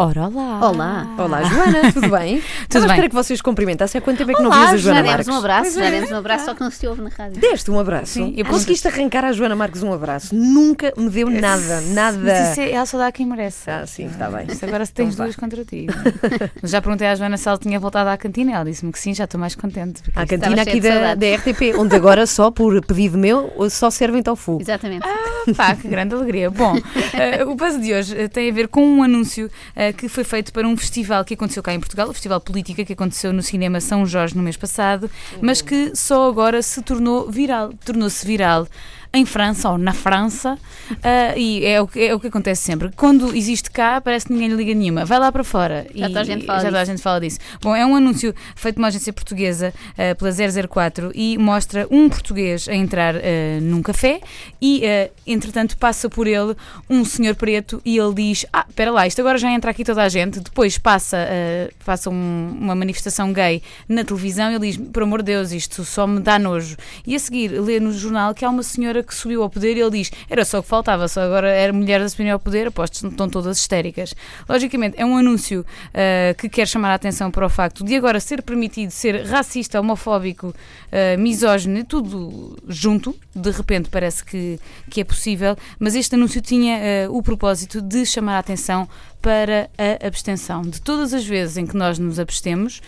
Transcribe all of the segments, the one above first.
Ora, olá. Olá. Olá, Joana, tudo bem? Tudo bem. esperar que vocês cumprimentassem. Há quanto tempo é que não Olá, vias a já Joana demos Marques? um abraço, já é. demos um abraço, só que não se ouve na rádio. Deste um abraço. Sim, eu Conseguiste arrancar à Joana Marques um abraço. Nunca me deu nada, nada. Mas isso é, ela só dá a quem merece. Ah, sim, está bem. Isto agora se tens Então vá. duas contra ti. Mas já perguntei à Joana se ela tinha voltado à cantina. Ela disse-me que sim, já estou mais contente. À cantina aqui da, da RTP, onde agora só por pedido meu só servem tofu. Exatamente. Pá, que grande alegria. Bom, eh, o buzz de hoje eh, tem a ver com um anúncio eh, que foi feito para um festival que aconteceu cá em Portugal, o Festival Política, que aconteceu no Cinema São Jorge no mês passado, mas que só agora se tornou viral. Tornou-se viral. Em França ou na França, ah, e é o, que, é o que acontece sempre. Quando existe cá, parece que ninguém lhe liga nenhuma. Vai lá para fora. Já e toda a gente fala já toda a gente fala disso. Bom, é um anúncio feito por uma agência portuguesa ah, pela 004 e mostra um português a entrar ah, num café e, entretanto, passa por ele um senhor preto e ele diz: Ah, espera lá, isto agora já entra aqui toda a gente. Depois passa, passa um- uma manifestação gay na televisão e ele diz: Por amor de Deus, isto só me dá nojo. E a seguir, lê no jornal que há uma senhora que subiu ao poder e ele diz: Era só o que faltava, só agora era mulher a subir ao poder, aposto que estão todas histéricas. Logicamente, é um anúncio ah, que quer chamar a atenção para o facto de agora ser permitido ser racista, homofóbico, ah, misógino, tudo junto. De repente parece que, que é possível, mas este anúncio tinha ah, o propósito de chamar a atenção para a abstenção. De todas as vezes em que nós nos abstemos,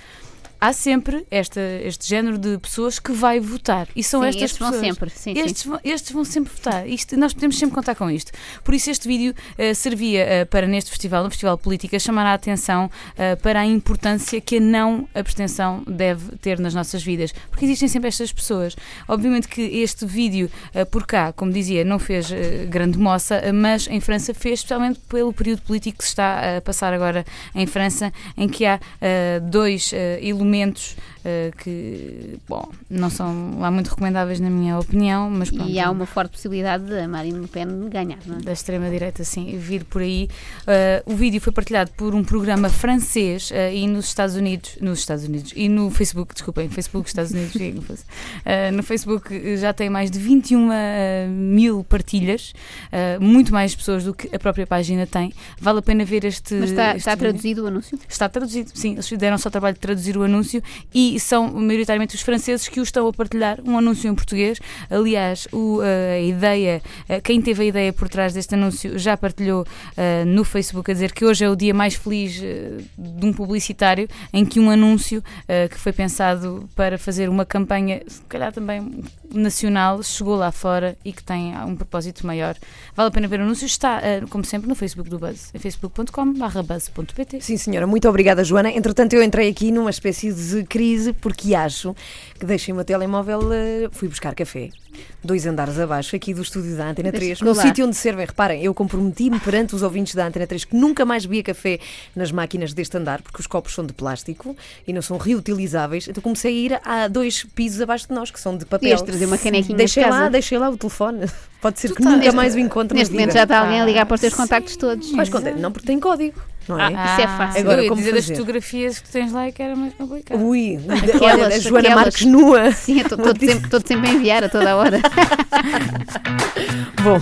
há sempre esta, este género de pessoas que vai votar. E são Sim, estas estes vão pessoas. sempre. Sim, sim. Estes, vão, estes vão sempre votar. Isto, nós podemos sempre contar com isto. Por isso, este vídeo eh, servia eh, para, neste festival, no Festival Política, chamar a atenção eh, para a importância que a não abstenção deve ter nas nossas vidas. Porque existem sempre estas pessoas. Obviamente que este vídeo, por cá, como dizia, não fez grande moça, mas em França fez, especialmente pelo período político que se está a passar agora em França, em que há dois eh, elementos eh, que, bom, não são lá muito recomendáveis na minha opinião, mas pronto. E há uma forte possibilidade de a Marine Le Pen ganhar, não é? Da extrema-direita, sim, vir por aí. Uh, o vídeo foi partilhado por um programa francês uh, e nos Estados Unidos, nos Estados Unidos, e no Facebook, desculpem, Facebook, Estados Unidos, é. Uh, no Facebook uh, já tem mais de 21 uh, mil partilhas, uh, muito mais pessoas do que a própria página tem. Vale a pena ver este. Mas está, este está traduzido o anúncio? Está traduzido, sim. Eles fizeram só o trabalho de traduzir o anúncio e são maioritariamente os franceses que o estão a partilhar, um anúncio em português. Aliás, o, eh, a ideia, eh, quem teve a ideia por trás deste anúncio já partilhou eh, no Facebook a dizer que hoje é o dia mais feliz de um publicitário em que um anúncio eh, que foi pensado para fazer uma campanha, se calhar também nacional, chegou lá fora e que tem um propósito maior. Vale a pena ver o anúncio. Está, como sempre, no Facebook do Buzz, em facebook.com/buzz.pt. Sim, senhora, muito obrigada, Joana. Entretanto, eu entrei aqui numa espécie de crise porque acho que deixei o meu telemóvel, eh, fui buscar café, dois andares abaixo, aqui do estúdio da Antena 3, Deixa-me no sítio onde servem. Reparem, eu comprometi-me perante os ouvintes da Antena 3 que nunca mais bebia café nas máquinas deste andar, porque os copos são de plástico e não são reutilizáveis. Então comecei a ir a dois pisos abaixo de nós, que são de papel. Trazer uma canequinha Deixei de lá, deixei lá o telefone. Pode ser que tá- nunca mais o encontre Neste momento já está alguém a ligar para os teus Sim. contactos todos. Mas conta, não porque tem código, não é? Isso é fácil. Agora, como dizer das fazer? fotografias que tens lá é que era mais complicado. Ui, Aquelas, olha, a Joana aquelas. Marques nua. Sim, eu estou sempre, sempre a enviar a toda a hora. Bom,